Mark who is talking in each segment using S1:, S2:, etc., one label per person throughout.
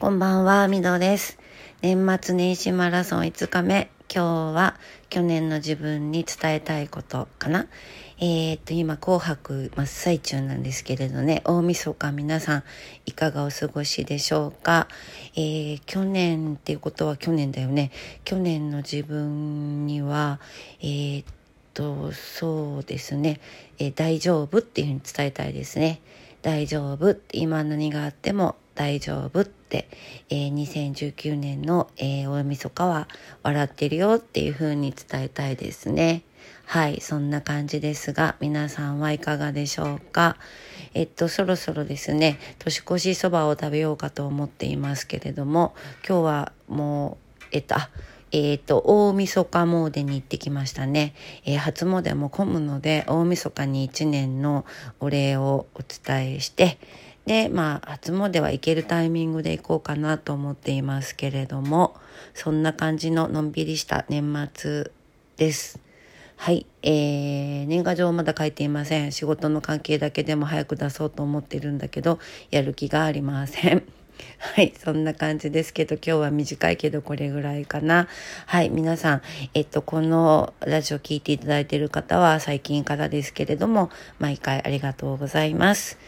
S1: こんばんは、みどです。年末年始マラソン5日目。今日は去年の自分に伝えたいことかな。えー、っと、今、紅白真っ最中なんですけれどね、大晦日皆さんいかがお過ごしでしょうか。えー、去年っていうことは去年だよね。去年の自分には、えー、っと、そうですね、え大丈夫っていうふうに伝えたいですね。大丈夫。今何があっても大丈夫って、えー、2019年の、えー、大晦日は笑ってるよっていう風に伝えたいですね。はい、そんな感じですが、皆さんはいかがでしょうか？えっと、そろそろですね、年越しそばを食べようかと思っていますけれども、今日はもう、えっと、あ、えっ、ー、と、大晦日詣に行ってきましたね。えー、初詣も混むので、大晦日に一年のお礼をお伝えして、で、まあ、初詣は行けるタイミングで行こうかなと思っていますけれども、そんな感じののんびりした年末です。はい。えー、年賀状まだ書いていません。仕事の関係だけでも早く出そうと思ってるんだけど、やる気がありません。はい、そんな感じですけど、今日は短いけどこれぐらいかな。はい、皆さん、えっと、このラジオ聴いていただいている方は最近からですけれども、毎回ありがとうございます。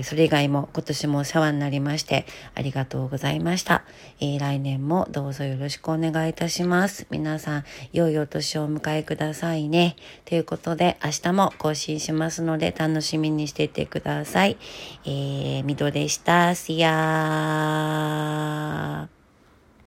S1: えー、それ以外も今年もお世話になりまして、ありがとうございました。えー、来年もどうぞよろしくお願いいたします。皆さん、良いお年をお迎えくださいね。ということで、明日も更新しますので、楽しみにしていてください。えー、みどでした。See ya!